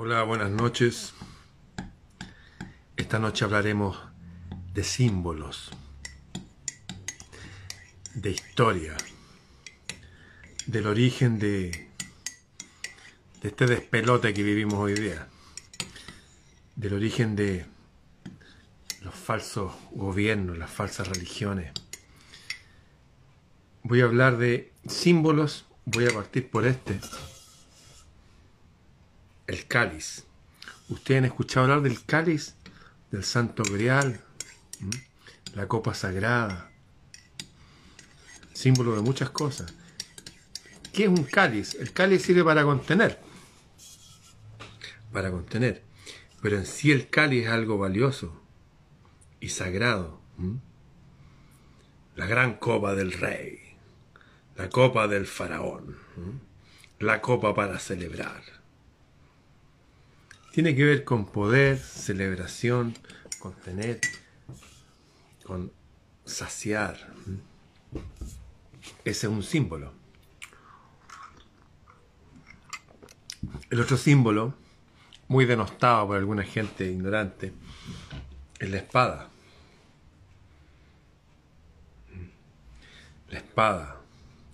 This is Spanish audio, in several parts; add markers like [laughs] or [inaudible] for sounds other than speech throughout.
Hola, buenas noches. Esta noche hablaremos de símbolos, de historia, del origen de, de este despelote que vivimos hoy día, del origen de los falsos gobiernos, las falsas religiones. Voy a hablar de símbolos, voy a partir por este el cáliz. ¿Ustedes han escuchado hablar del cáliz? Del santo grial, la copa sagrada, símbolo de muchas cosas. ¿Qué es un cáliz? El cáliz sirve para contener, para contener, pero en sí el cáliz es algo valioso y sagrado. La gran copa del rey, la copa del faraón, la copa para celebrar tiene que ver con poder, celebración, con tener, con saciar. Ese es un símbolo. El otro símbolo, muy denostado por alguna gente ignorante, es la espada. La espada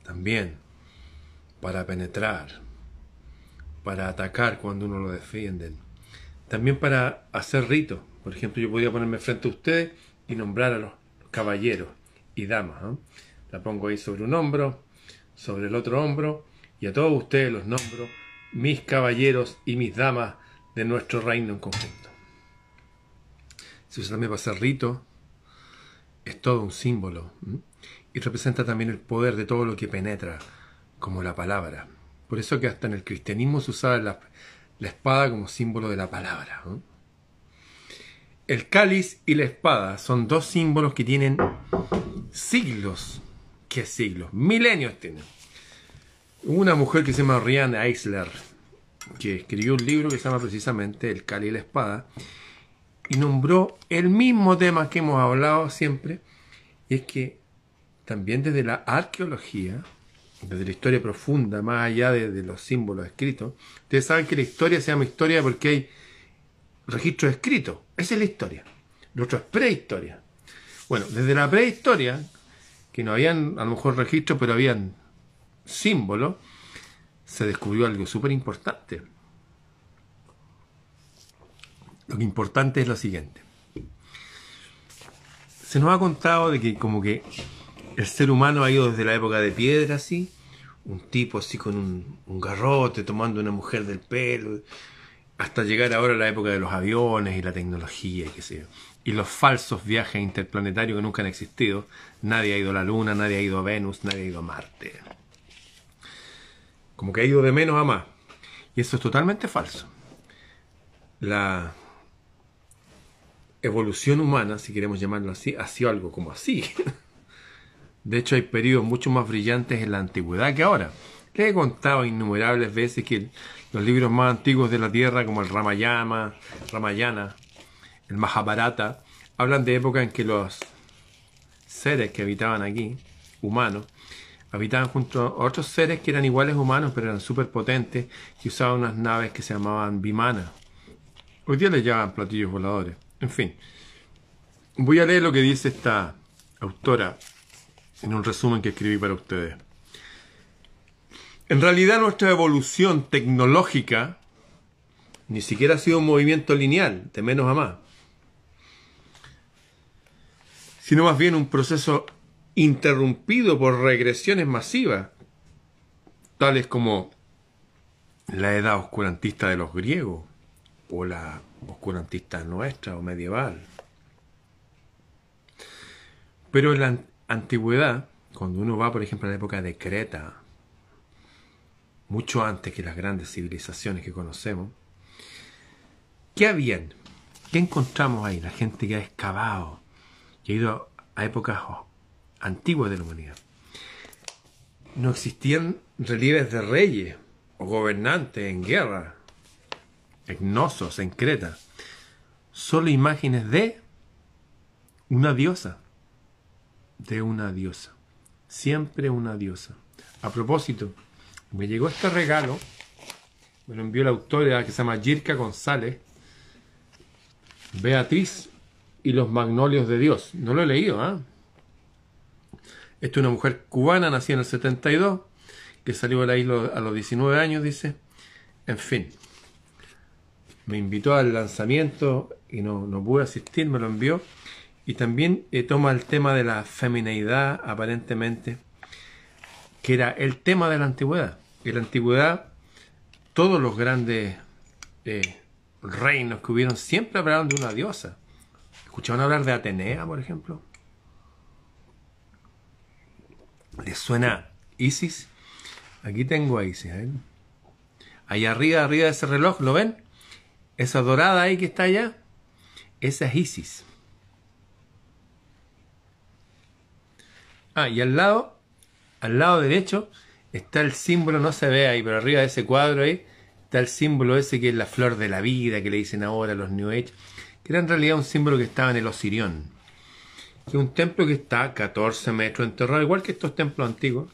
también para penetrar, para atacar cuando uno lo defiende, también para hacer ritos. Por ejemplo, yo podía ponerme frente a ustedes y nombrar a los caballeros y damas. La pongo ahí sobre un hombro, sobre el otro hombro, y a todos ustedes los nombro mis caballeros y mis damas de nuestro reino en conjunto. Se usa también para hacer ritos, es todo un símbolo y representa también el poder de todo lo que penetra, como la palabra. Por eso que hasta en el cristianismo se usaba la, espada como símbolo de la palabra. El cáliz y la espada son dos símbolos que tienen siglos. ¿Qué siglos? Milenios tienen. Una mujer que se llama Rianne Eisler, que escribió un libro que se llama precisamente El cáliz y la espada, y nombró el mismo tema que hemos hablado siempre, y es que también desde la arqueología desde la historia profunda, más allá de, los símbolos escritos. Ustedes saben que la historia se llama historia porque hay registros escritos. Esa es la historia. Lo es prehistoria. Bueno, desde la prehistoria, que no habían a lo mejor registros, pero habían símbolos, se descubrió algo súper importante. Lo que importante es lo siguiente. Se nos ha contado de que como que el ser humano ha ido desde la época de piedra, así, un tipo así con un, garrote, tomando una mujer del pelo, hasta llegar ahora a la época de los aviones y la tecnología, y qué sé yo. Y los falsos viajes interplanetarios que nunca han existido. Nadie ha ido a la Luna, nadie ha ido a Venus, nadie ha ido a Marte. Como que ha ido de menos a más. Y eso es totalmente falso. La evolución humana, si queremos llamarlo así, ha sido algo como así. [laughs] De hecho, hay periodos mucho más brillantes en la antigüedad que ahora. Les he contado innumerables veces que los libros más antiguos de la Tierra, como el Ramayana, Ramayana el Mahabharata, hablan de épocas en que los seres que habitaban aquí, humanos, habitaban junto a otros seres que eran iguales humanos, pero eran súper potentes, y usaban unas naves que se llamaban Vimana. Hoy día les llaman platillos voladores. En fin, voy a leer lo que dice esta autora en un resumen que escribí para ustedes. En realidad nuestra evolución tecnológica ni siquiera ha sido un movimiento lineal, de menos a más, sino más bien un proceso interrumpido por regresiones masivas, tales como la edad oscurantista de los griegos o la oscurantista nuestra o medieval. Pero el, antigüedad, cuando uno va, por ejemplo, a la época de Creta, mucho antes que las grandes civilizaciones que conocemos, ¿qué habían? ¿Qué encontramos ahí? La gente que ha excavado, que ha ido a épocas antiguas de la humanidad. No existían relieves de reyes o gobernantes en guerra, Egnosos en Creta, solo imágenes de una diosa de una diosa. Siempre una diosa. A propósito, me llegó este regalo Me lo envió la autora que se llama Jirka González. Beatriz y los magnolios de Dios. No lo he leído, ¿ah? Esta es una mujer cubana, nacida en el 72, que salió de la isla a los 19 años, dice. En fin, me invitó al lanzamiento y no, no pude asistir, me lo envió. Y también eh, toma el tema de la femineidad, aparentemente, que era el tema de la antigüedad. En la antigüedad, todos los grandes eh, reinos que hubieron siempre hablaron de una diosa. ¿Escucharon hablar de Atenea, por ejemplo? ¿Les suena Isis? Aquí tengo a Isis. ¿eh? Ahí arriba, arriba de ese reloj, ¿lo ven? Esa dorada ahí que está allá, esa es Isis. Ah, y al lado, al lado derecho, está el símbolo, no se ve ahí, pero arriba de ese cuadro ahí, está el símbolo ese que es la flor de la vida, que le dicen ahora los New Age, que era en realidad un símbolo que estaba en el Osirión, que es un templo que está 14 metros enterrado, igual que estos templos antiguos,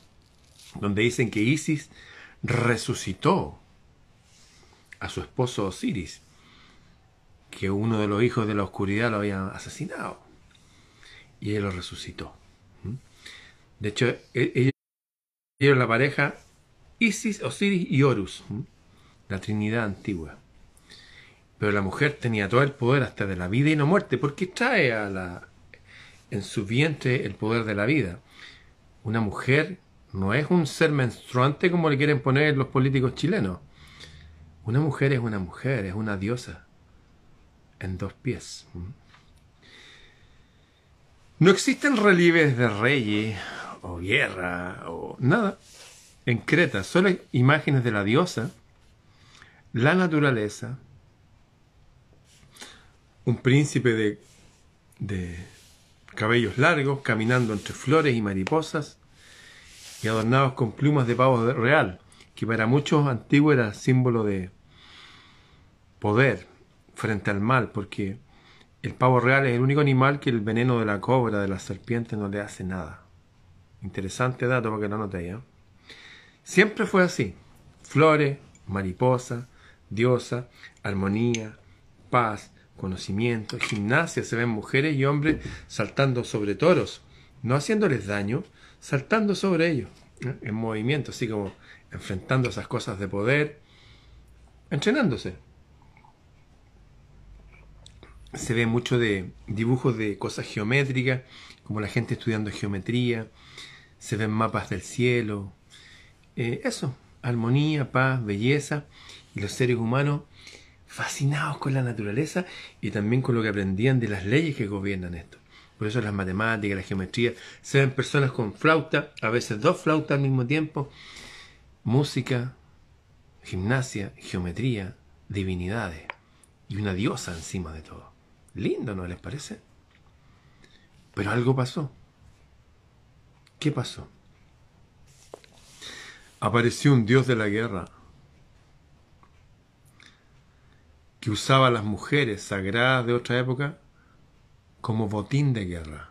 donde dicen que Isis resucitó a su esposo Osiris, que uno de los hijos de la oscuridad lo había asesinado, y él lo resucitó. De hecho, e-, ellos eran la pareja Isis, Osiris y Horus, la Trinidad antigua. Pero la mujer tenía todo el poder hasta de la vida y no muerte, porque trae a la, en su vientre el poder de la vida. Una mujer no es un ser menstruante como le quieren poner los políticos chilenos. Una mujer es una mujer, es una diosa en dos pies. No existen relieves de reyes o guerra o nada en Creta, solo imágenes de la diosa, la naturaleza, un príncipe de, de cabellos largos caminando entre flores y mariposas y adornados con plumas de pavo real, que para muchos antiguos era símbolo de poder frente al mal, porque el pavo real es el único animal que el veneno de la cobra, de la serpiente, no le hace nada. Interesante dato para que lo notéis. ¿eh? Siempre fue así. Flores, mariposa, diosa, armonía, paz, conocimiento, gimnasia. Se ven mujeres y hombres saltando sobre toros, no haciéndoles daño, saltando sobre ellos, ¿eh? en movimiento, así como enfrentando esas cosas de poder, entrenándose. Se ve mucho de dibujos de cosas geométricas, como la gente estudiando geometría, se ven mapas del cielo, eh, eso, armonía, paz, belleza, y los seres humanos fascinados con la naturaleza y también con lo que aprendían de las leyes que gobiernan esto. Por eso las matemáticas, la geometría, se ven personas con flauta, a veces dos flautas al mismo tiempo, música, gimnasia, geometría, divinidades y una diosa encima de todo. Lindo, ¿no les parece? Pero algo pasó. ¿Qué pasó? Apareció un dios de la guerra que usaba a las mujeres sagradas de otra época como botín de guerra.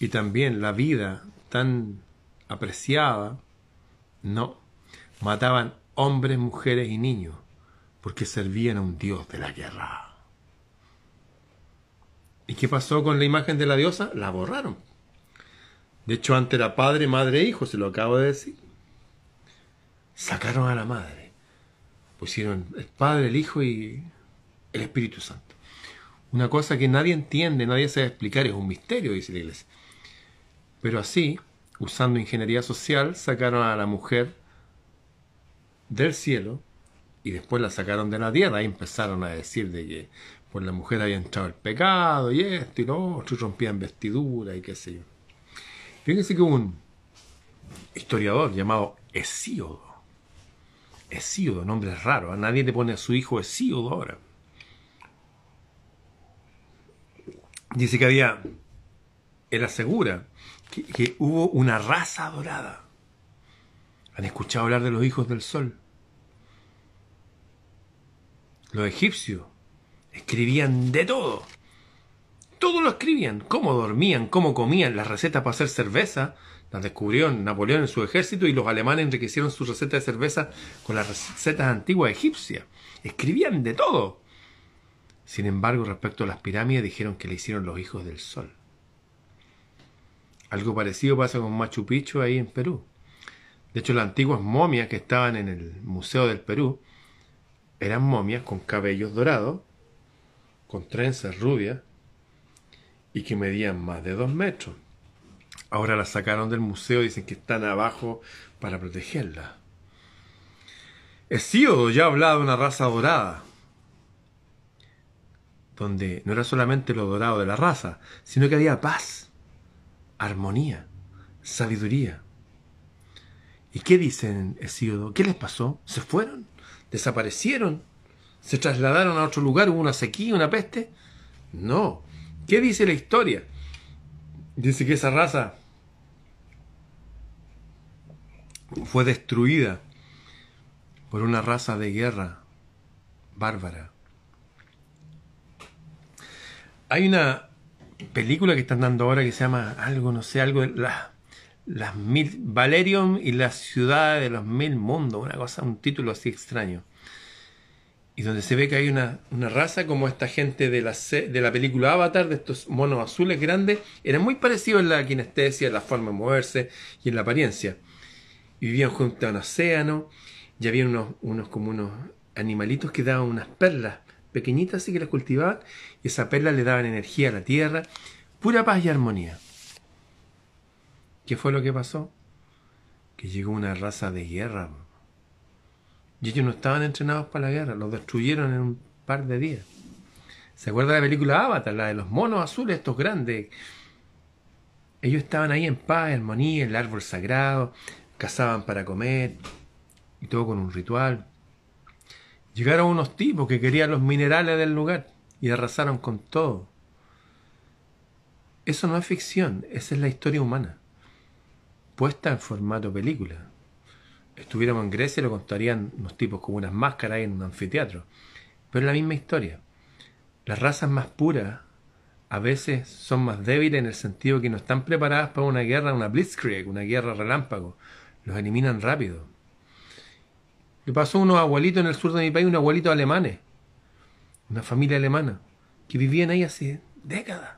Y también la vida tan apreciada, no, mataban hombres, mujeres y niños porque servían a un dios de la guerra. ¿Y qué pasó con la imagen de la diosa? La borraron. De hecho, antes era padre, madre e hijo, se lo acabo de decir. Sacaron a la madre. Pusieron el Padre, el Hijo y el Espíritu Santo. Una cosa que nadie entiende, nadie sabe explicar, es un misterio, dice la iglesia. Pero así, usando ingeniería social, sacaron a la mujer del cielo y después la sacaron de la tierra y empezaron a decir de que por la mujer había entrado el pecado y esto y lo otro, rompían vestidura y qué sé yo. Fíjense que un historiador llamado Hesíodo. Hesíodo, nombre raro, a nadie le pone a su hijo Hesíodo ahora. Dice que había, él asegura que, que hubo una raza dorada. ¿Han escuchado hablar de los hijos del sol? Los egipcios escribían de todo. Todo lo escribían. Cómo dormían, cómo comían, las recetas para hacer cerveza. Las descubrió Napoleón en su ejército y los alemanes enriquecieron sus recetas de cerveza con las recetas antiguas egipcias. Escribían de todo. Sin embargo, respecto a las pirámides, dijeron que le hicieron los hijos del sol. Algo parecido pasa con Machu Picchu ahí en Perú. De hecho, las antiguas momias que estaban en el Museo del Perú eran momias con cabellos dorados, con trenzas rubias y que medían más de dos metros. Ahora las sacaron del museo y dicen que están abajo para protegerlas. Hesíodo ya hablaba de una raza dorada, donde no era solamente lo dorado de la raza, sino que había paz, armonía, sabiduría. ¿Y qué dicen Hesíodo? ¿Qué les pasó? ¿Se fueron? ¿Desaparecieron? ¿Se trasladaron a otro lugar? ¿Hubo una sequía, una peste? No. ¿Qué dice la historia? Dice que esa raza fue destruida por una raza de guerra bárbara. Hay una película que están dando ahora que se llama algo, no sé, algo, la, las mil, Valerium y la ciudad de los mil mundos, una cosa, un título así extraño. Y donde se ve que hay una, una raza como esta gente de la, de la película Avatar, de estos monos azules grandes, eran muy parecidos en la kinestesia, en la forma de moverse y en la apariencia vivían junto a un océano y había unos, unos como unos animalitos que daban unas perlas pequeñitas así que las cultivaban y esas perlas le daban energía a la tierra, pura paz y armonía. ¿Qué fue lo que pasó? Que llegó una raza de guerra. Y ellos no estaban entrenados para la guerra, los destruyeron en un par de días. ¿Se acuerda de la película Avatar, la de los monos azules, estos grandes? Ellos estaban ahí en paz, armonía, el árbol sagrado, cazaban para comer y todo con un ritual. Llegaron unos tipos que querían los minerales del lugar y arrasaron con todo. Eso no es ficción, esa es la historia humana, puesta en formato película. Estuviéramos en Grecia lo contarían unos tipos con unas máscaras en un anfiteatro. Pero es la misma historia. Las razas más puras a veces son más débiles en el sentido que no están preparadas para una guerra, una blitzkrieg, una guerra relámpago los eliminan rápido. Le pasó a unos abuelitos en el sur de mi país, unos abuelitos alemanes, una familia alemana, que vivían ahí hace décadas.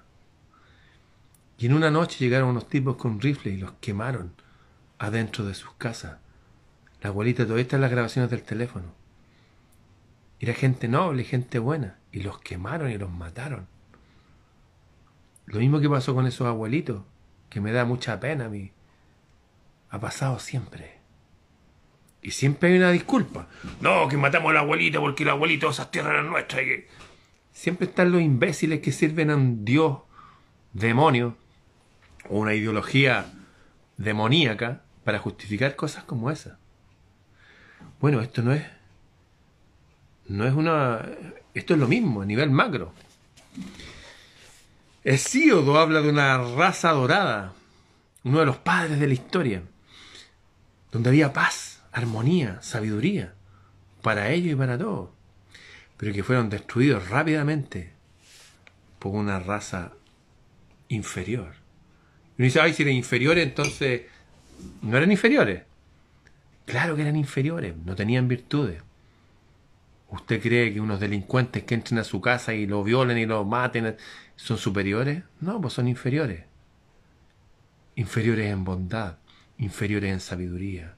Y en una noche llegaron unos tipos con rifles y los quemaron adentro de sus casas. La abuelita, todavía está las grabaciones del teléfono. Era gente noble, gente buena, y los quemaron y los mataron. Lo mismo que pasó con esos abuelitos, que me da mucha pena a mí ha pasado siempre. Y siempre hay una disculpa. No, que matamos a la abuelita porque la abuelita esas tierras eran nuestras. Siempre están los imbéciles que sirven a un dios demonio o una ideología demoníaca para justificar cosas como esa. Bueno, esto no es. No es una. Esto es lo mismo a nivel macro. Hesíodo habla de una raza dorada, uno de los padres de la historia donde había paz, armonía, sabiduría, para ellos y para todos, pero que fueron destruidos rápidamente por una raza inferior. Y uno dice, ay, si eran inferiores, entonces no eran inferiores. Claro que eran inferiores, no tenían virtudes. ¿Usted cree que unos delincuentes que entren a su casa y lo violen y lo maten son superiores? No, pues son inferiores. Inferiores en bondad, inferiores en sabiduría,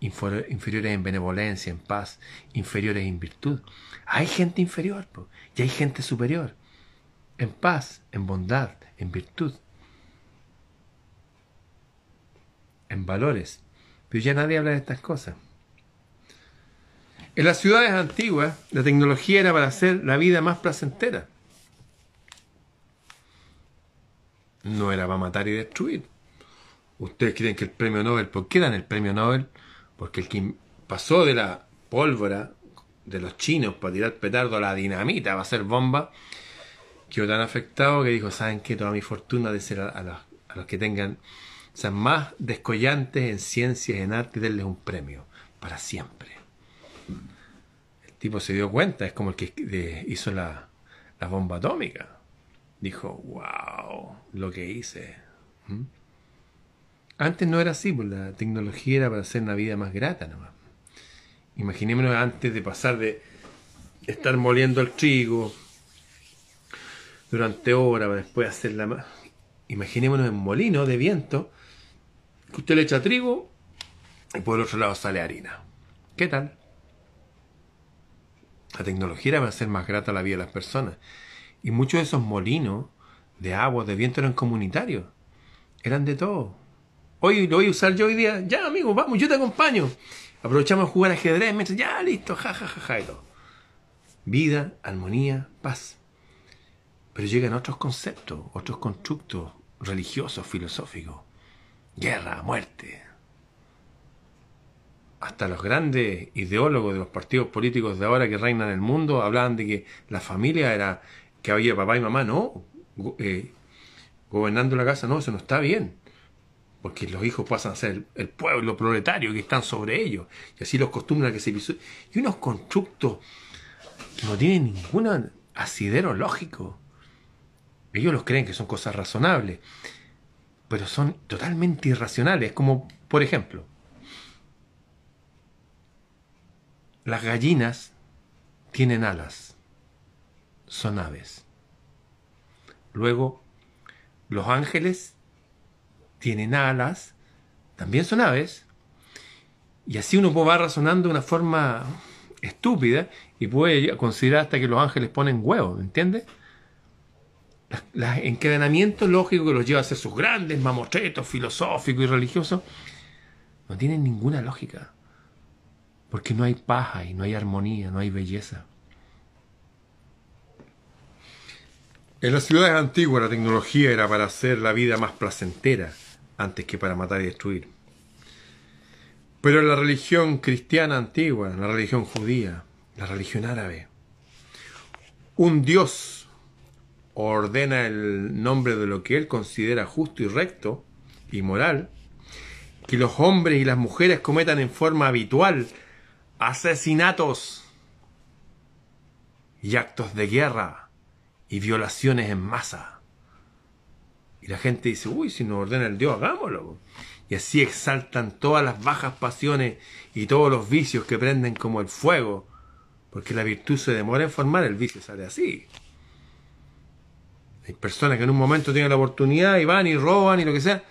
inferiores en benevolencia, en paz, inferiores en virtud. Hay gente inferior y hay gente superior, en paz, en bondad, en virtud, en valores. Pero ya nadie habla de estas cosas. En las ciudades antiguas, la tecnología era para hacer la vida más placentera. No era para matar y destruir. ¿Ustedes creen que el premio Nobel, por qué dan el premio Nobel? Porque el que pasó de la pólvora de los chinos para tirar petardo a la dinamita, va a ser bomba, quedó tan afectado que dijo, ¿saben qué? Toda mi fortuna de ser a, los, que tengan, más descollantes en ciencias, en arte, y darles un premio, para siempre. El tipo se dio cuenta, es como el que hizo la, la bomba atómica. Dijo, wow, lo que hice. ¿Mm? Antes no era así, pues la tecnología era para hacer una vida más grata nomás. Imaginémonos antes de pasar de estar moliendo el trigo durante horas para después hacer la... Imaginémonos en molino de viento que usted le echa trigo y por el otro lado sale harina. ¿Qué tal? La tecnología era para hacer más grata la vida de las personas. Y muchos de esos molinos de agua, de viento eran comunitarios. Eran de todo. Hoy lo voy a usar yo hoy día. Ya, amigo, vamos, yo te acompaño. Aprovechamos a jugar ajedrez. Me ya, listo, ja, ja, ja, ja, y todo. Vida, armonía, paz. Pero llegan otros conceptos, otros constructos religiosos, filosóficos. Guerra, muerte. Hasta los grandes ideólogos de los partidos políticos de ahora que reinan el mundo hablaban de que la familia era que había papá y mamá. No, eh, gobernando la casa, no, eso no está bien. Porque los hijos pasan a ser el, pueblo proletario que están sobre ellos. Y así los acostumbran a que se Y unos constructos que no tienen ningún asidero lógico. Ellos los creen que son cosas razonables, pero son totalmente irracionales. Como, por ejemplo, las gallinas tienen alas, son aves. Luego, los ángeles tienen alas, también son aves, y así uno va razonando de una forma estúpida y puede considerar hasta que los ángeles ponen huevos, ¿entiendes? Los encadenamientos lógicos que los lleva a ser sus grandes mamotretos filosóficos y religiosos no tienen ninguna lógica. Porque no hay paja y no hay armonía, no hay belleza. En las ciudades antiguas la tecnología era para hacer la vida más placentera antes que para matar y destruir. Pero en la religión cristiana antigua, la religión judía, la religión árabe, un Dios ordena el nombre de lo que él considera justo y recto y moral, que los hombres y las mujeres cometan en forma habitual asesinatos y actos de guerra y violaciones en masa. Y la gente dice, uy, si nos ordena el Dios, hagámoslo. Y así exaltan todas las bajas pasiones y todos los vicios que prenden como el fuego, porque la virtud se demora en formar, el vicio sale así. Personas que en un momento tienen la oportunidad y van y roban y lo que sea,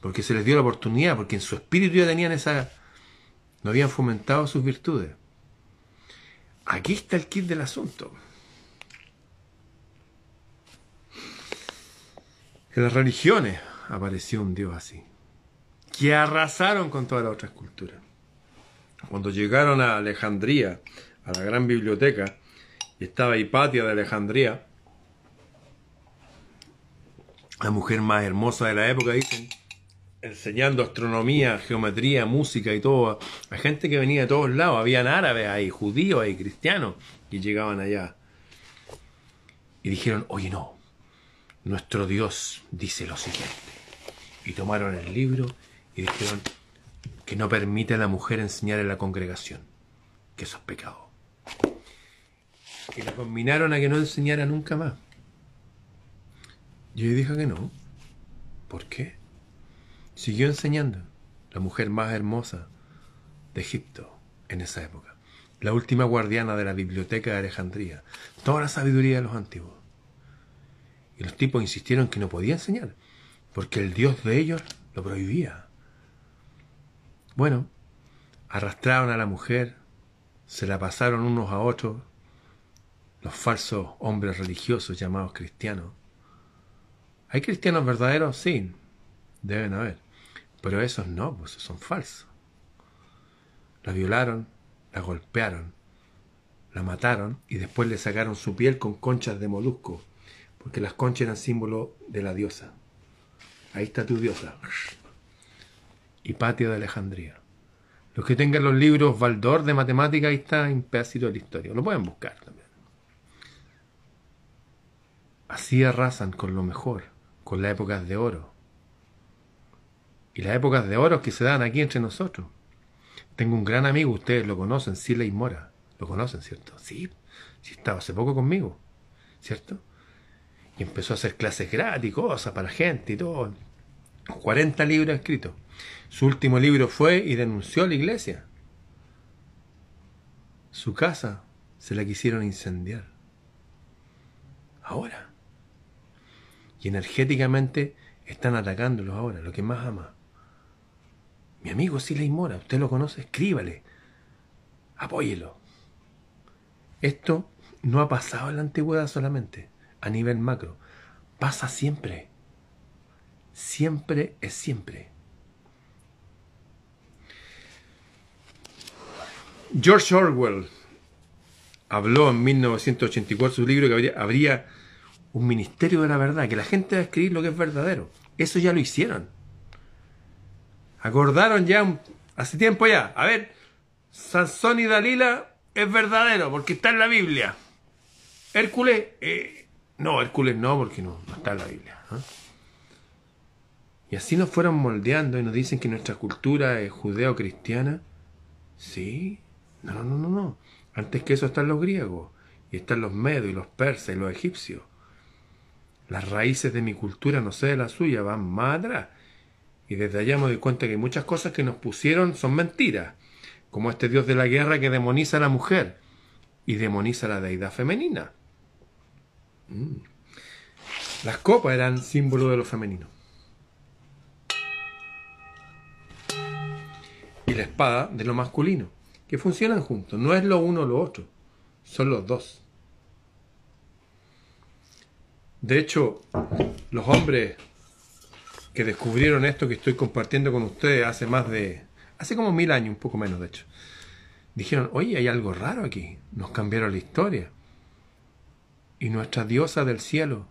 porque se les dio la oportunidad, porque en su espíritu ya tenían esa... no habían fomentado sus virtudes. Aquí está el kit del asunto. En las religiones apareció un Dios así, que arrasaron con todas las otras culturas. Cuando llegaron a Alejandría, a la gran biblioteca, y estaba Hipatia de Alejandría, la mujer más hermosa de la época, dicen, enseñando astronomía, geometría, música y todo, a gente que venía de todos lados, habían árabes ahí, judíos ahí, cristianos, y llegaban allá. Y dijeron, oye no, nuestro Dios dice lo siguiente. Y tomaron el libro y dijeron que no permite a la mujer enseñar en la congregación, que eso es pecado. Y la combinaron a que no enseñara nunca más. Y ella dijo que no. ¿Por qué? Siguió enseñando. La mujer más hermosa de Egipto en esa época. La última guardiana de la biblioteca de Alejandría. Toda la sabiduría de los antiguos. Y los tipos insistieron que no podía enseñar, porque el Dios de ellos lo prohibía. Bueno, arrastraron a la mujer, se la pasaron unos a otros, los falsos hombres religiosos llamados cristianos. ¿Hay cristianos verdaderos? Sí, deben haber. Pero esos no, pues son falsos. La violaron, la golpearon, la mataron y después le sacaron su piel con conchas de molusco porque las conchas eran símbolo de la diosa. Ahí está tu diosa. Hipatia de Alejandría. Los que tengan los libros Valdor de matemática, ahí está un de la historia. Lo pueden buscar también. Así arrasan con lo mejor, con las épocas de oro. Y las épocas de oro que se dan aquí entre nosotros. Tengo un gran amigo, ustedes lo conocen, Sila Mora. Lo conocen, ¿cierto? Sí, sí estaba hace poco conmigo, ¿cierto? Y empezó a hacer clases gratis, cosas para gente y todo. 40 libros escritos. Su último libro fue y denunció a la iglesia. Su casa se la quisieron incendiar. Ahora. Y energéticamente están atacándolos ahora, lo que más ama. Mi amigo Siley Mora, usted lo conoce, escríbale. Apóyelo. Esto no ha pasado en la antigüedad solamente, a nivel macro. Pasa siempre. Siempre es siempre. George Orwell habló en 1984 su libro que habría, habría un ministerio de la verdad, que la gente va a escribir lo que es verdadero. Eso ya lo hicieron. Acordaron ya hace tiempo ya. A ver, Sansón y Dalila es verdadero porque está en la Biblia. Hércules, eh, no, Hércules no, porque no, está en la Biblia. ¿ah? Y así nos fueron moldeando y nos dicen que nuestra cultura es judeo-cristiana. Sí, no, no, no, no. Antes que eso están los griegos, y están los medos y los persas y los egipcios. Las raíces de mi cultura, no sé de la suya, van más atrás. Y desde allá me doy cuenta que muchas cosas que nos pusieron son mentiras, como este dios de la guerra que demoniza a la mujer y demoniza a la deidad femenina. Mm. Las copas eran símbolo de lo femenino. Y la espada de lo masculino que funcionan juntos. No es lo uno o lo otro, son los dos. De hecho, los hombres que descubrieron esto que estoy compartiendo con ustedes hace más de, hace como mil años, un poco menos de hecho, dijeron, oye, hay algo raro aquí, nos cambiaron la historia. Y nuestra diosa del cielo,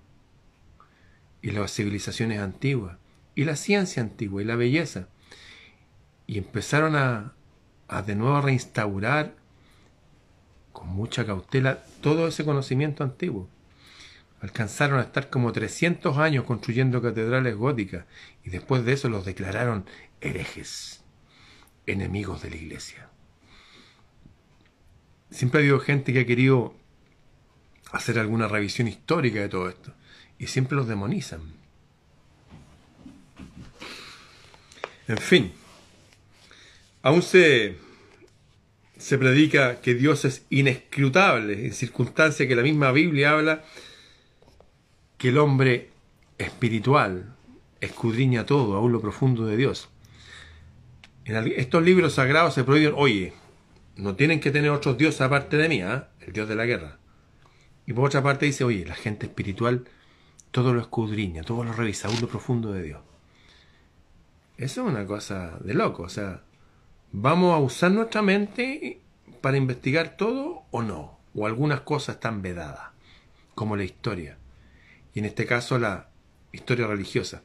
y las civilizaciones antiguas, y la ciencia antigua, y la belleza, y empezaron a, a de nuevo reinstaurar con mucha cautela todo ese conocimiento antiguo. Alcanzaron a estar como 300 años construyendo catedrales góticas y después de eso los declararon herejes, enemigos de la iglesia. Siempre ha habido gente que ha querido hacer alguna revisión histórica de todo esto y siempre los demonizan. En fin, Aún se, se predica que Dios es inescrutable, en circunstancias que la misma Biblia habla que el hombre espiritual escudriña todo, aún lo profundo de Dios. En estos libros sagrados se prohíben, oye, no tienen que tener otros dioses aparte de mí, ¿ah? el Dios de la guerra. Y por otra parte dice, oye, la gente espiritual todo lo escudriña, todo lo revisa, aún lo profundo de Dios. Eso es una cosa de loco, o sea, ¿Vamos a usar nuestra mente para investigar todo o no? O algunas cosas están vedadas, como la historia. Y en este caso la historia religiosa.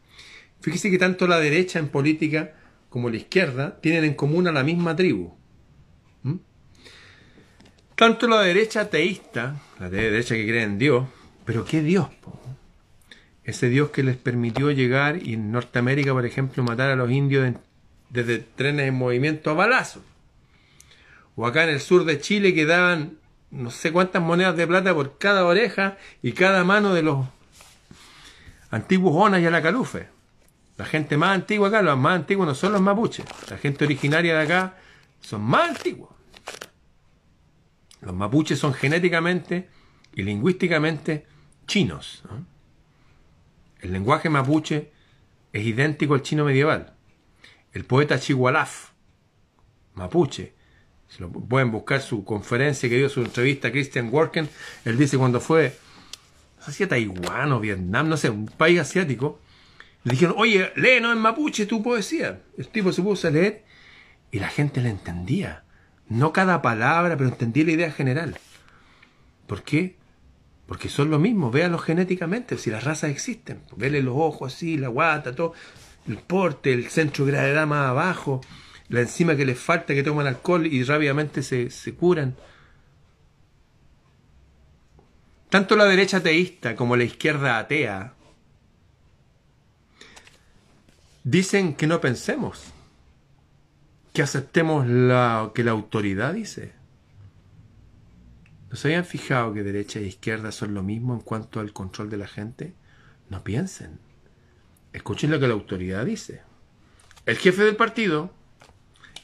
Fíjese que tanto la derecha en política como la izquierda tienen en común a la misma tribu. Tanto la derecha ateísta, la derecha que cree en Dios, pero ¿qué Dios? Ese Dios que les permitió llegar y en Norteamérica, por ejemplo, matar a los indios desde trenes en movimiento a balazos. O acá en el sur de Chile que daban no sé cuántas monedas de plata por cada oreja y cada mano de los antiguos Onas y Alacalufe. La gente más antigua acá, los más antiguos no son los mapuches. La gente originaria de acá son más antiguos. Los mapuches son genéticamente y lingüísticamente chinos. El lenguaje mapuche es idéntico al chino medieval el poeta Chihualaf, mapuche. Si lo pueden buscar su conferencia que dio su entrevista a Christian Worken, él dice cuando fue, no sé Taiwán o Vietnam, no sé, un país asiático, le dijeron, oye, léenos en mapuche tu poesía. El tipo se puso a leer y la gente le entendía. No cada palabra, pero entendía la idea general. ¿Por qué? Porque son lo mismo, véanlo genéticamente, si las razas existen. Vele los ojos así, la guata, todo el porte, el centro de gravedad más abajo, la enzima que les falta, que toman alcohol y rápidamente se, se curan. Tanto la derecha ateísta como la izquierda atea dicen que no pensemos, que aceptemos lo que la autoridad dice. ¿No se habían fijado que derecha e izquierda son lo mismo en cuanto al control de la gente? No piensen. Escuchen lo que la autoridad dice. el jefe del partido,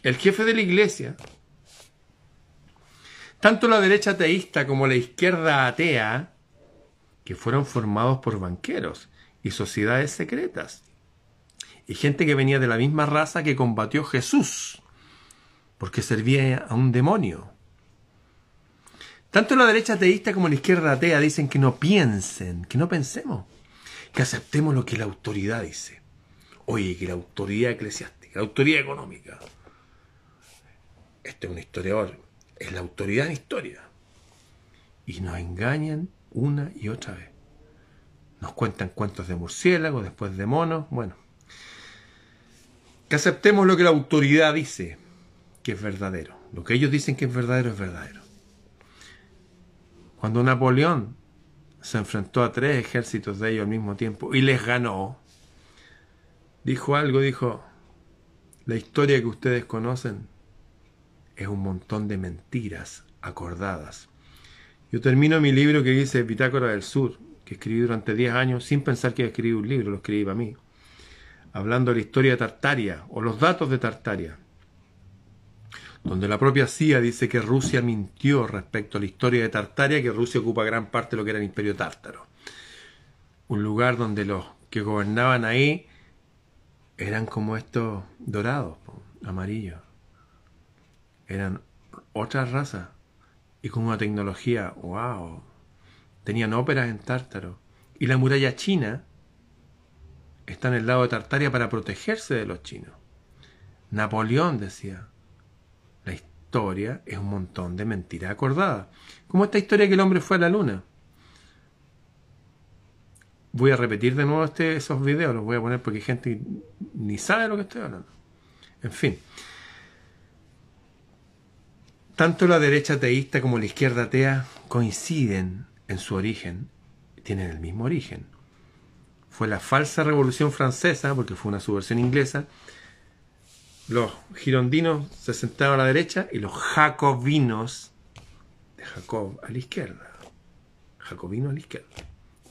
el jefe de la iglesia, tanto la derecha ateísta como la izquierda atea, que fueron formados por banqueros y sociedades secretas, y gente que venía de la misma raza que combatió Jesús, porque servía a un demonio. Tanto la derecha ateísta como la izquierda atea dicen que no piensen, que no pensemos, que aceptemos lo que la autoridad dice. Oye, que la autoridad eclesiástica, la autoridad económica, este es un historiador, es la autoridad en historia. Y nos engañan una y otra vez. Nos cuentan cuentos de murciélagos, después de monos, bueno. Que aceptemos lo que la autoridad dice, que es verdadero. Lo que ellos dicen que es verdadero es verdadero. Cuando Napoleón se enfrentó a tres ejércitos de ellos al mismo tiempo y les ganó, dijo algo, dijo, la historia que ustedes conocen es un montón de mentiras acordadas. Yo termino mi libro que dice Bitácora del Sur, que escribí durante 10 años sin pensar que escribí un libro, lo escribí para mí, hablando de la historia de Tartaria o los datos de Tartaria, donde la propia CIA dice que Rusia mintió respecto a la historia de Tartaria, que Rusia ocupa gran parte de lo que era el imperio tártaro. Un lugar donde los que gobernaban ahí eran como estos dorados, amarillos eran otra raza y con una tecnología, wow. Tenían óperas en Tártaro. Y la muralla china está en el lado de Tartaria para protegerse de los chinos. Napoleón decía, la historia es un montón de mentiras acordadas. Como esta historia que el hombre fue a la luna. Voy a repetir de nuevo este, esos videos, los voy a poner porque hay gente ni sabe lo que estoy hablando. En fin, tanto la derecha ateísta como la izquierda atea coinciden en su origen, tienen el mismo origen. Fue la falsa revolución francesa, porque fue una subversión inglesa. Los girondinos se sentaron a la derecha y los jacobinos de Jacob a la izquierda. Jacobinos a la izquierda.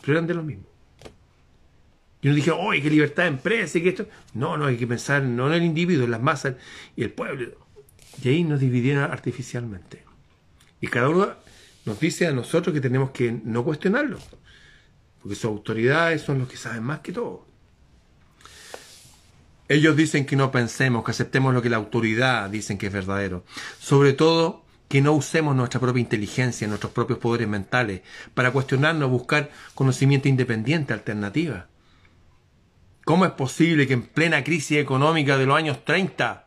Pero eran de lo mismo. Y uno dije, ¡ay, qué libertad de empresa! Y que esto. No, no, hay que pensar no en el individuo, en las masas y el pueblo. Y ahí nos dividieron artificialmente. Y cada uno nos dice a nosotros que tenemos que no cuestionarlo, porque sus autoridades son los que saben más que todo. Ellos dicen que no pensemos, que aceptemos lo que la autoridad dicen que es verdadero. Sobre todo, que no usemos nuestra propia inteligencia, nuestros propios poderes mentales, para cuestionarnos, buscar conocimiento independiente, alternativa. ¿Cómo es posible que en plena crisis económica de los años 30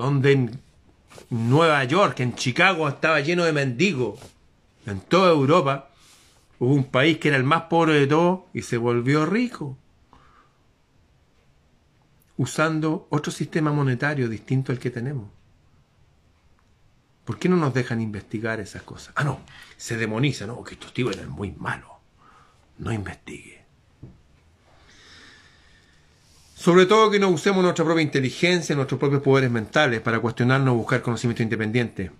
donde en Nueva York, en Chicago, estaba lleno de mendigos. En toda Europa hubo un país que era el más pobre de todos y se volvió rico. Usando otro sistema monetario distinto al que tenemos. ¿Por qué no nos dejan investigar esas cosas? Ah, no, se demoniza, ¿no? Que estos tíos eran muy malos. No investigue. Sobre todo que no usemos nuestra propia inteligencia, nuestros propios poderes mentales para cuestionarnos o buscar conocimiento independiente.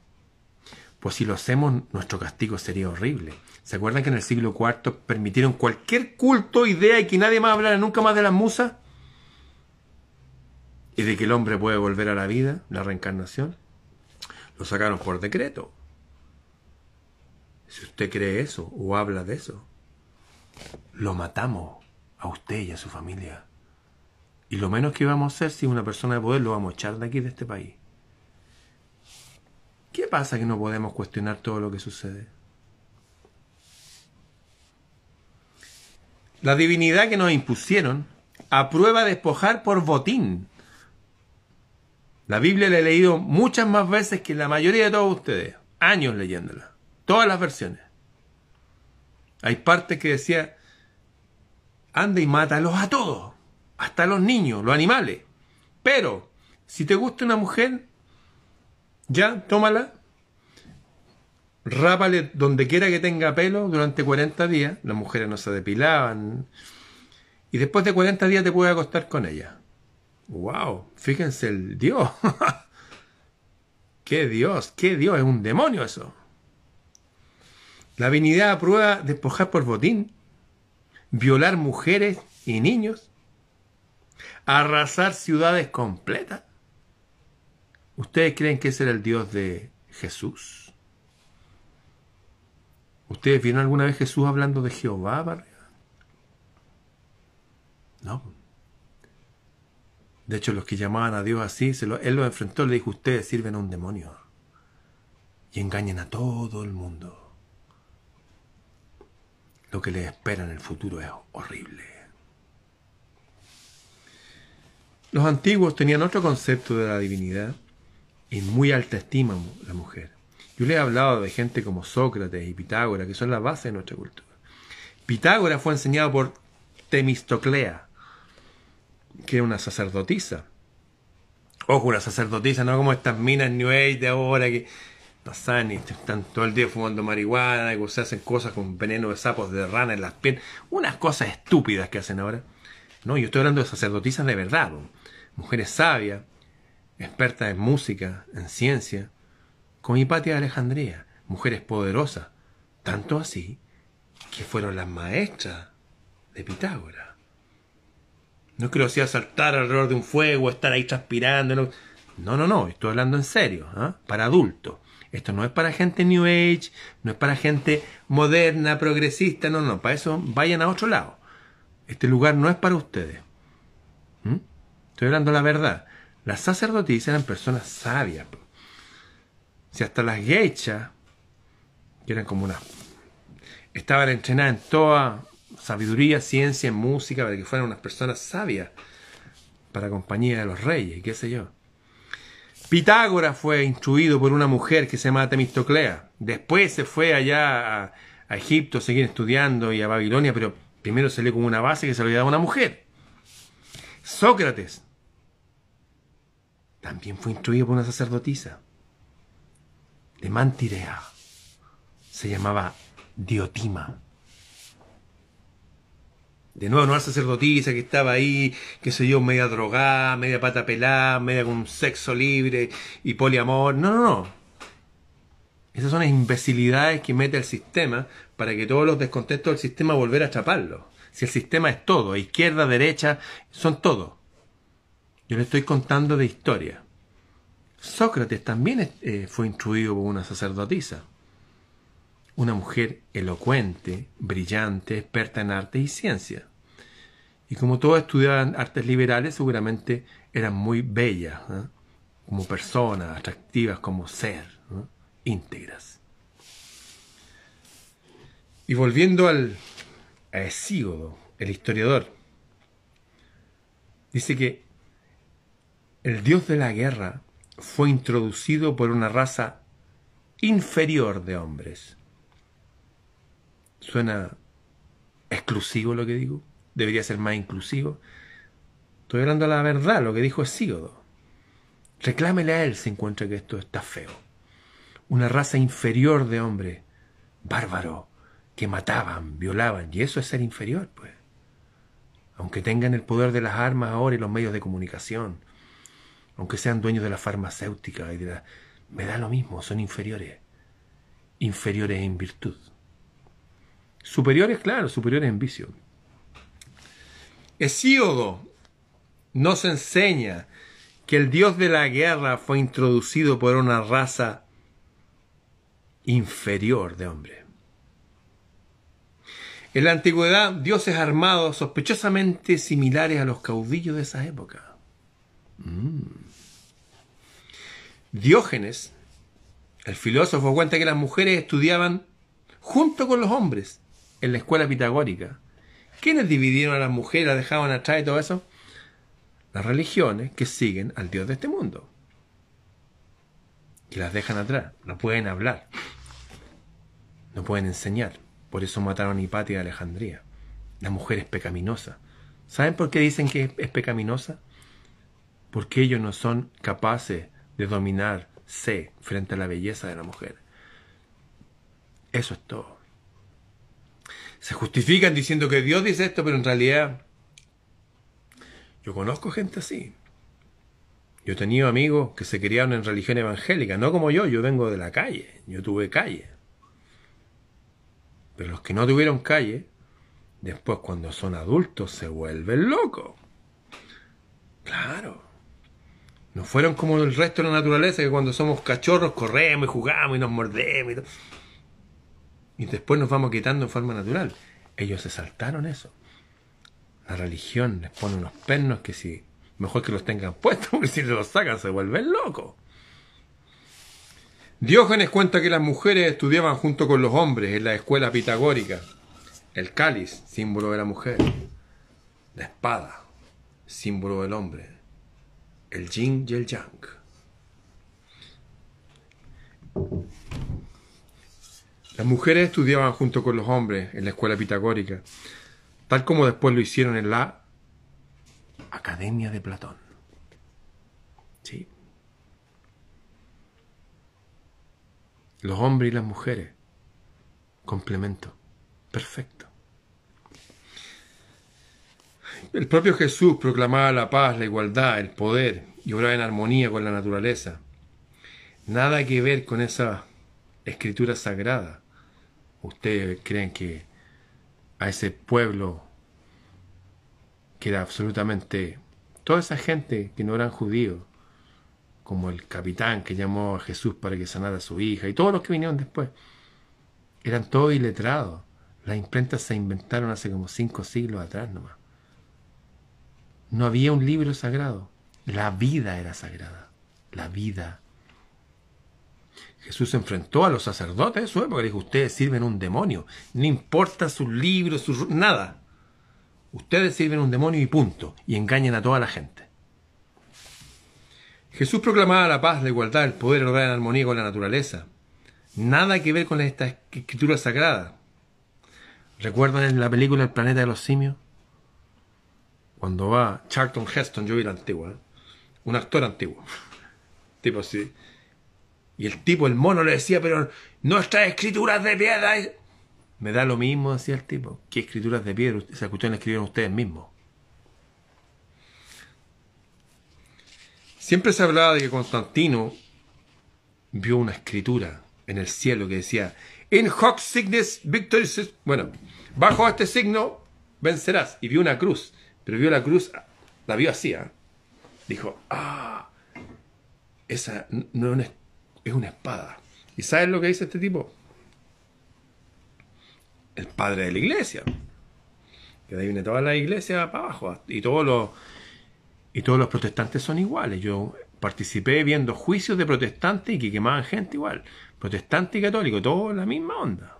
Pues si lo hacemos, nuestro castigo sería horrible. ¿Se acuerdan que en el siglo IV permitieron cualquier culto, idea y que nadie más hablara nunca más de las musas? ¿Y de que el hombre puede volver a la vida, la reencarnación? Lo sacaron por decreto. Si usted cree eso o habla de eso, lo matamos a usted y a su familia. Y lo menos que vamos a hacer si una persona de poder lo vamos a echar de aquí, de este país. ¿Qué pasa que no podemos cuestionar todo lo que sucede? La divinidad que nos impusieron aprueba despojar por botín. La Biblia la he leído muchas más veces que la mayoría de todos ustedes. Años leyéndola. Todas las versiones. Hay partes que decía, anda y mátalos a todos hasta los niños, los animales. Pero, si te gusta una mujer, ya, tómala, rápale donde quiera que tenga pelo durante 40 días, las mujeres no se depilaban, y después de 40 días te puedes acostar con ella. ¡Wow! Fíjense el Dios. [laughs] ¡Qué Dios! ¡Qué Dios! Es un demonio eso. La divinidad aprueba despojar por botín, violar mujeres y niños, arrasar ciudades completas. ¿Ustedes creen que ese era el Dios de Jesús? ¿Ustedes vieron alguna vez Jesús hablando de Jehová? No. De hecho, los que llamaban a Dios así, se él lo enfrentó, le dijo, ustedes sirven a un demonio y engañan a todo el mundo. Lo que les espera en el futuro es horrible. Los antiguos tenían otro concepto de la divinidad y muy alta estima la mujer. Yo les he hablado de gente como Sócrates y Pitágoras, que son la base de nuestra cultura. Pitágoras fue enseñado por Temistoclea, que era una sacerdotisa. Ojo, una sacerdotisa, no como estas minas New Age de ahora que pasan y están todo el día fumando marihuana, y se hacen cosas con veneno de sapos de rana en las piernas. Unas cosas estúpidas que hacen ahora. No, yo estoy hablando de sacerdotisas de verdad mujeres sabias, expertas en música, en ciencia, como Hipatia de Alejandría, mujeres poderosas, tanto así que fueron las maestras de Pitágoras. No es que lo hacía saltar alrededor de un fuego, estar ahí transpirando. No, no, no, estoy hablando en serio, ¿ah? para adultos. Esto no es para gente New Age, no es para gente moderna, progresista, no, no, para eso vayan a otro lado. Este lugar no es para ustedes. Estoy hablando la verdad. Las sacerdotisas eran personas sabias. Si hasta las geishas, que eran como unas... Estaban entrenadas en toda sabiduría, ciencia, música, para que fueran unas personas sabias para compañía de los reyes, qué sé yo. Pitágoras fue instruido por una mujer que se llama Temistoclea. Después se fue allá a, Egipto a seguir estudiando y a Babilonia, pero primero le con una base que se lo había dado una mujer. Sócrates también fue instruido por una sacerdotisa de Mantirea. Se llamaba Diotima. De nuevo, no la sacerdotisa que estaba ahí, que se yo, media drogada, media pata pelada, media con sexo libre y poliamor. No, no, no. Esas son las imbecilidades que mete el sistema para que todos los descontentos del sistema volver a atraparlo. Si el sistema es todo, izquierda, derecha, son todo. Yo le estoy contando de historia. Sócrates también eh, fue instruido por una sacerdotisa, una mujer elocuente, brillante, experta en arte y ciencia. Y como todos estudiaban artes liberales, seguramente eran muy bellas, ¿eh? como personas, atractivas como ser, íntegras. Y volviendo al, a Hesíodo, el historiador, dice que el dios de la guerra fue introducido por una raza inferior de hombres. ¿Suena exclusivo lo que digo? Debería ser más inclusivo. Estoy hablando la verdad, lo que dijo Hesíodo. Reclámele a él si encuentra que esto está feo. Una raza inferior de hombres, bárbaro, que mataban, violaban, y eso es ser inferior, pues. Aunque tengan el poder de las armas ahora y los medios de comunicación, aunque sean dueños de la farmacéutica y de la... Me da lo mismo, son inferiores. Inferiores en virtud. Superiores, claro, superiores en vicio. Hesíodo nos enseña que el dios de la guerra fue introducido por una raza inferior de hombre. En la antigüedad, dioses armados sospechosamente similares a los caudillos de esa época. Mm. Diógenes, el filósofo, cuenta que las mujeres estudiaban junto con los hombres en la escuela pitagórica. ¿Quiénes dividieron a las mujeres, las dejaban atrás y todo eso? Las religiones que siguen al Dios de este mundo. Que las dejan atrás, no pueden hablar, no pueden enseñar. Por eso mataron a Hipatia de Alejandría. La mujer es pecaminosa. ¿Saben por qué dicen que es pecaminosa? Porque ellos no son capaces de dominarse frente a la belleza de la mujer. Eso es todo. Se justifican diciendo que Dios dice esto, pero en realidad yo conozco gente así. Yo he tenido amigos que se criaron en religión evangélica, no como yo, yo vengo de la calle, yo tuve calle. Pero los que no tuvieron calle, después cuando son adultos se vuelven locos. Claro. No fueron como el resto de la naturaleza, que cuando somos cachorros corremos y jugamos y nos mordemos y todo. Y después nos vamos quitando en forma natural. Ellos se saltaron eso. La religión les pone unos pernos que si mejor que los tengan puestos, [laughs] porque si los sacan se vuelven locos. Diógenes cuenta que las mujeres estudiaban junto con los hombres en la escuela pitagórica. El cáliz, símbolo de la mujer. La espada, símbolo del hombre. El yin y el yang. Las mujeres estudiaban junto con los hombres en la escuela pitagórica, tal como después lo hicieron en la Academia de Platón. ¿Sí? Los hombres y las mujeres. Complemento. Perfecto. El propio Jesús proclamaba la paz, la igualdad, el poder y obraba en armonía con la naturaleza. Nada que ver con esa escritura sagrada. Ustedes creen que a ese pueblo que era absolutamente toda esa gente que no eran judíos, como el capitán que llamó a Jesús para que sanara a su hija y todos los que vinieron después, eran todos iletrados. Las imprentas se inventaron hace como cinco siglos atrás nomás. No había un libro sagrado. La vida era sagrada. La vida. Jesús se enfrentó a los sacerdotes de su época. Dijo, ustedes sirven un demonio. No importa sus libros, sus... nada. Ustedes sirven un demonio y punto. Y engañan a toda la gente. Jesús proclamaba la paz, la igualdad, el poder, el en armonía con la naturaleza. Nada que ver con esta escritura sagrada. ¿Recuerdan en la película El planeta de los simios? Cuando va Charlton Heston, yo vi la antigua, ¿eh? un actor antiguo, [laughs] tipo así. Y el tipo, el mono, le decía, pero nuestras escrituras de piedra. Me da lo mismo, decía el tipo. ¿Qué escrituras de piedra? Esa cuestión la escribieron ustedes mismos. Siempre se hablaba de que Constantino vio una escritura en el cielo que decía, In hoc signis victorious. Bueno, bajo este signo vencerás. Y vio una cruz. Pero vio la cruz, la vio así. ¿eh? Dijo, ah, esa no es una, espada. ¿Y sabes lo que dice este tipo? El padre de la iglesia. Que de ahí viene toda la iglesia para abajo. Y todos los y todos los protestantes son iguales. Yo participé viendo juicios de protestantes y que quemaban gente igual. Protestante y católico, todo la misma onda.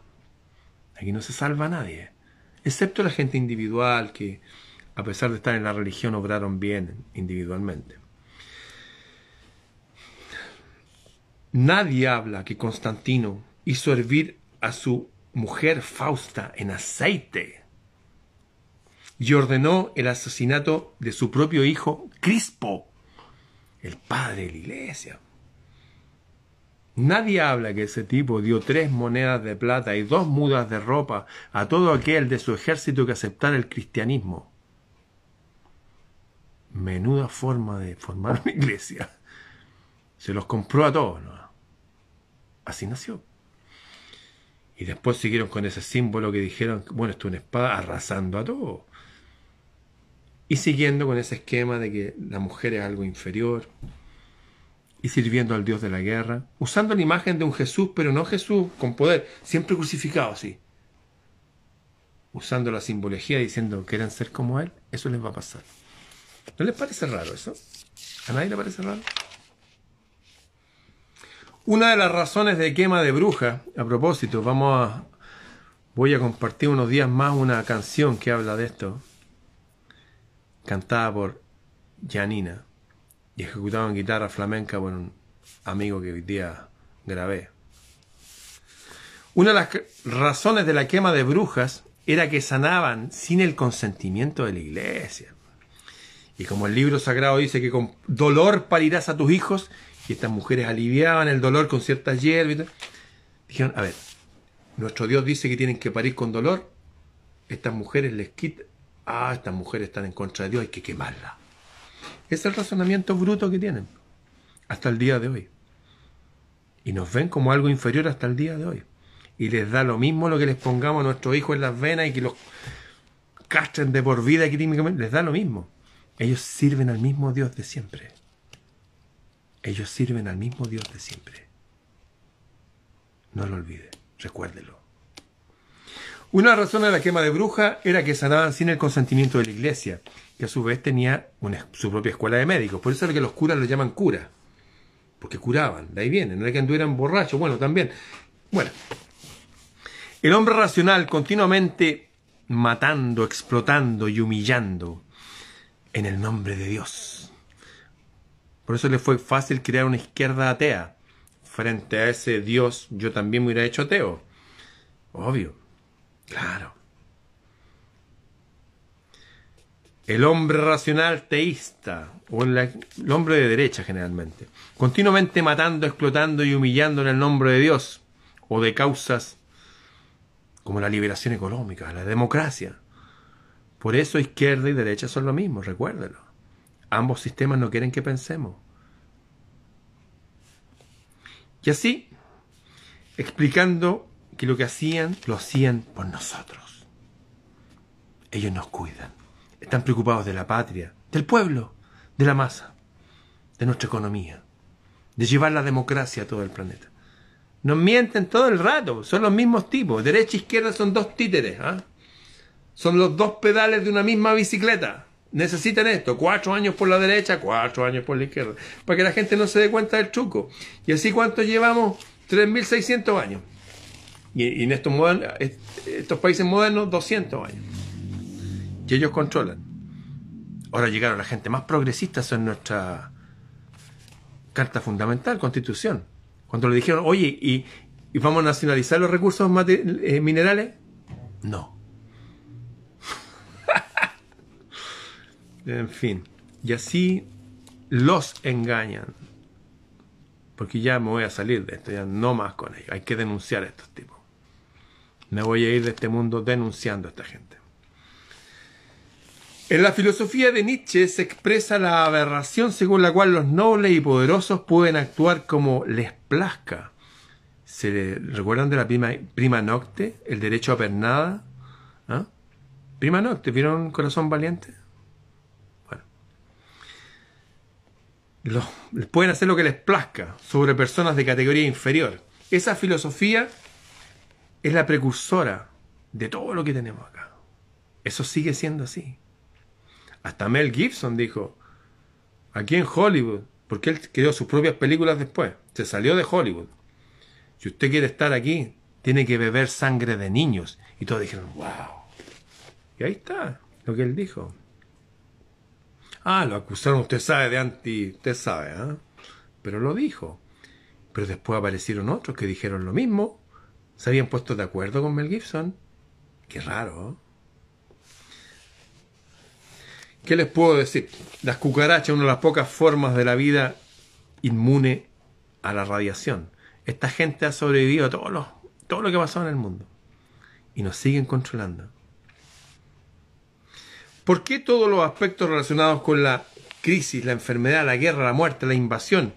Aquí no se salva nadie. Excepto la gente individual que, a pesar de estar en la religión, obraron bien individualmente. Nadie habla que Constantino hizo hervir a su mujer Fausta en aceite y ordenó el asesinato de su propio hijo Crispo, el padre de la iglesia. Nadie habla que ese tipo dio tres monedas de plata y dos mudas de ropa a todo aquel de su ejército que aceptara el cristianismo. Menuda forma de formar una iglesia. Se los compró a todos. ¿no? Así nació. Y después siguieron con ese símbolo que dijeron, bueno, esto es una espada arrasando a todos y siguiendo con ese esquema de que la mujer es algo inferior y sirviendo al Dios de la guerra, usando la imagen de un Jesús, pero no Jesús con poder, siempre crucificado así, usando la simbología diciendo quieren ser como Él, eso les va a pasar. ¿No les parece raro eso? ¿A nadie le parece raro? Una de las razones de quema de bruja, a propósito, vamos a, voy a compartir unos días más una canción que habla de esto, cantada por Janina y ejecutado en guitarra flamenca por un amigo que hoy día grabé. Una de las razones de la quema de brujas era que sanaban sin el consentimiento de la iglesia. Y como el libro sagrado dice que con dolor parirás a tus hijos, y estas mujeres aliviaban el dolor con ciertas hierbas, dijeron, a ver, nuestro Dios dice que tienen que parir con dolor, estas mujeres les quitan, ah, estas mujeres están en contra de Dios, hay que quemarla. Es el razonamiento bruto que tienen hasta el día de hoy. Y nos ven como algo inferior hasta el día de hoy. Y les da lo mismo lo que les pongamos a nuestros hijos en las venas y que los castren de por vida les da lo mismo. Ellos sirven al mismo Dios de siempre. Ellos sirven al mismo Dios de siempre. No lo olvide, recuérdelo. Una razón de la quema de bruja era que sanaban sin el consentimiento de la iglesia, que a su vez tenía su propia escuela de médicos. Por eso es que los curas lo llaman cura. Porque curaban, de ahí viene, no era que anduvieran borrachos, bueno, también. Bueno, el hombre racional continuamente matando, explotando y humillando en el nombre de Dios. Por eso le fue fácil crear una izquierda atea. Frente a ese Dios yo también me hubiera hecho ateo. Obvio. Claro. El hombre racional teísta, o el, hombre de derecha generalmente, continuamente matando, explotando y humillando en el nombre de Dios, o de causas como la liberación económica, la democracia. Por eso izquierda y derecha son lo mismo, recuérdelo. Ambos sistemas no quieren que pensemos. Y así, explicando que lo que hacían, lo hacían por nosotros. Ellos nos cuidan. Están preocupados de la patria, del pueblo, de la masa, de nuestra economía, de llevar la democracia a todo el planeta. Nos mienten todo el rato, son los mismos tipos. Derecha e izquierda son dos títeres. ¿ah? Son los dos pedales de una misma bicicleta. Necesitan esto, cuatro años por la derecha, cuatro años por la izquierda, para que la gente no se dé cuenta del truco. Y así cuánto llevamos, 3.600 años. Y, en estos, estos países modernos, 200 años. Y ellos controlan. Ahora llegaron la gente más progresista, en nuestra carta fundamental, constitución. Cuando le dijeron, oye, ¿y, vamos a nacionalizar los recursos eh, minerales? No. En fin. Y así los engañan. Porque ya me voy a salir de esto, ya no más con ellos. Hay que denunciar a estos tipos. Me voy a ir de este mundo denunciando a esta gente. En la filosofía de Nietzsche se expresa la aberración según la cual los nobles y poderosos pueden actuar como les plazca. ¿Se recuerdan de la prima, prima nocte? El derecho a pernada. ¿Ah? Prima nocte, ¿vieron Corazón Valiente? Los, pueden hacer lo que les plazca sobre personas de categoría inferior. Esa filosofía es la precursora de todo lo que tenemos acá. Eso sigue siendo así. Hasta Mel Gibson dijo, aquí en Hollywood, porque él creó sus propias películas después, se salió de Hollywood. Si usted quiere estar aquí, tiene que beber sangre de niños. Y todos dijeron, wow. Y ahí está lo que él dijo. Ah, lo acusaron, usted sabe, de anti, usted sabe, ¿eh? Pero lo dijo. Pero después aparecieron otros que dijeron lo mismo. Se habían puesto de acuerdo con Mel Gibson. Qué raro. ¿eh? ¿Qué les puedo decir? Las cucarachas, una de las pocas formas de la vida inmune a la radiación. Esta gente ha sobrevivido a todo lo, todo lo que pasó en el mundo. Y nos siguen controlando. ¿Por qué todos los aspectos relacionados con la crisis, la enfermedad, la guerra, la muerte, la invasión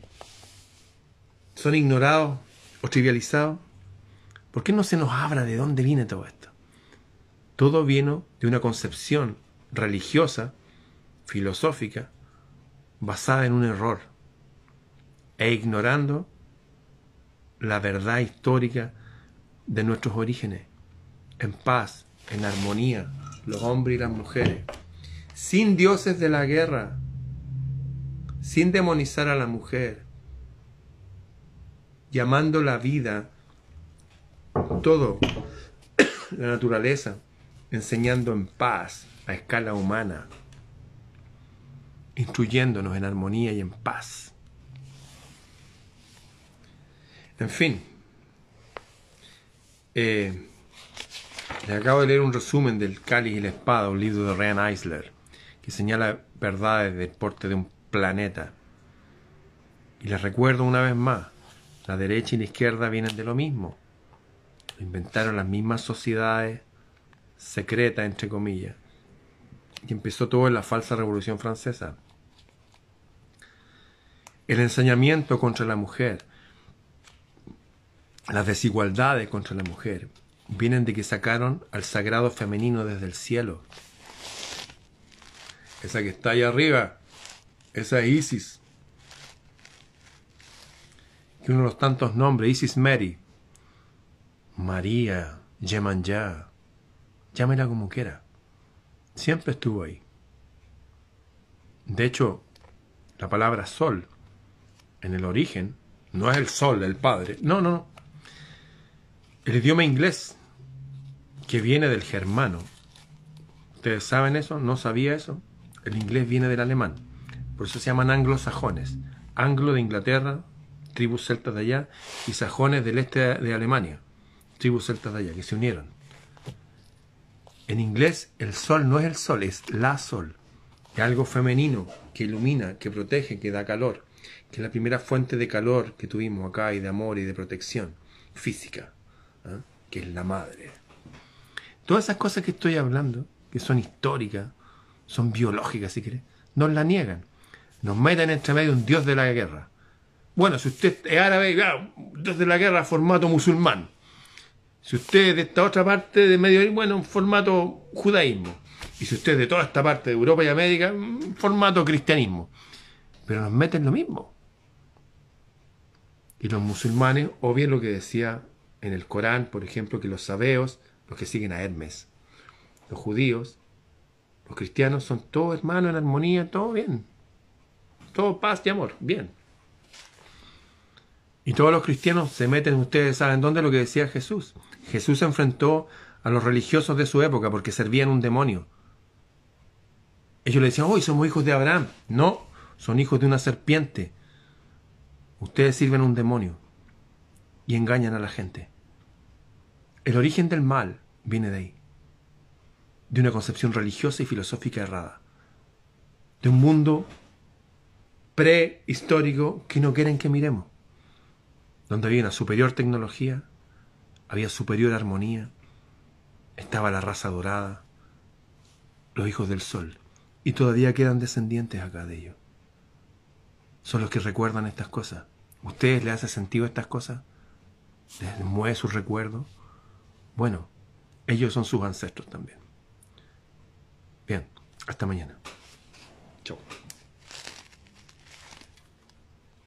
son ignorados o trivializados? ¿Por qué no se nos habla de dónde viene todo esto? Todo viene de una concepción religiosa filosófica basada en un error e ignorando la verdad histórica de nuestros orígenes, en paz, en armonía, los hombres y las mujeres, sin dioses de la guerra, sin demonizar a la mujer, llamando la vida, todo, [coughs] la naturaleza, enseñando en paz a escala humana instruyéndonos en armonía y en paz. En fin, eh, les acabo de leer un resumen del Cáliz y la Espada, un libro de Ryan Eisler, que señala verdades del porte de un planeta. Y les recuerdo una vez más, la derecha y la izquierda vienen de lo mismo. Lo inventaron las mismas sociedades secretas, entre comillas. Y empezó todo en la falsa Revolución Francesa el ensañamiento contra la mujer, las desigualdades contra la mujer, vienen de que sacaron al sagrado femenino desde el cielo. esa que está ahí arriba, esa es Isis. Que uno de los tantos nombres, Isis Mary, María, Yemanja, llámela como quiera, siempre estuvo ahí. De hecho, la palabra sol, en el origen, no es el sol del Padre, no, no, no. El idioma inglés, que viene del germano, ¿ustedes saben eso? ¿No sabía eso? El inglés viene del alemán, por eso se llaman anglosajones. Anglo de Inglaterra, tribus celtas de allá, y sajones del este de Alemania, tribus celtas de allá, que se unieron. En inglés, el sol no es el sol, es la sol. Es algo femenino que ilumina, que protege, que da calor, que es la primera fuente de calor que tuvimos acá y de amor y de protección física, ¿ah? que es la madre. Todas esas cosas que estoy hablando, que son históricas, son biológicas, si querés, nos la niegan. Nos meten entre medio un dios de la guerra. Bueno, si usted es árabe, dios de la guerra, formato musulmán. Si usted es de esta otra parte de Medio Oriente, bueno, formato judaísmo. Y si usted es de toda esta parte de Europa y América, formato cristianismo. Pero nos meten lo mismo. Y los musulmanes, o lo que decía en el Corán, por ejemplo, que los sabeos, los que siguen a Hermes, los judíos, los cristianos son todos hermanos en armonía, todo bien. Todo paz y amor, bien. Y todos los cristianos se meten, ustedes saben dónde, lo que decía Jesús. Jesús se enfrentó a los religiosos de su época porque servían un demonio. Ellos le decían, hoy somos hijos de Abraham. No, son hijos de una serpiente. Ustedes sirven un demonio y engañan a la gente. El origen del mal viene de ahí, de una concepción religiosa y filosófica errada, de un mundo prehistórico que no quieren que miremos donde había una superior tecnología, había superior armonía, estaba la raza dorada, los hijos del sol, y todavía quedan descendientes acá de ellos. Son los que recuerdan estas cosas. ¿Ustedes le hace sentido estas cosas? ¿Les mueve sus recuerdos? Bueno, ellos son sus ancestros también. Bien, hasta mañana. Chao.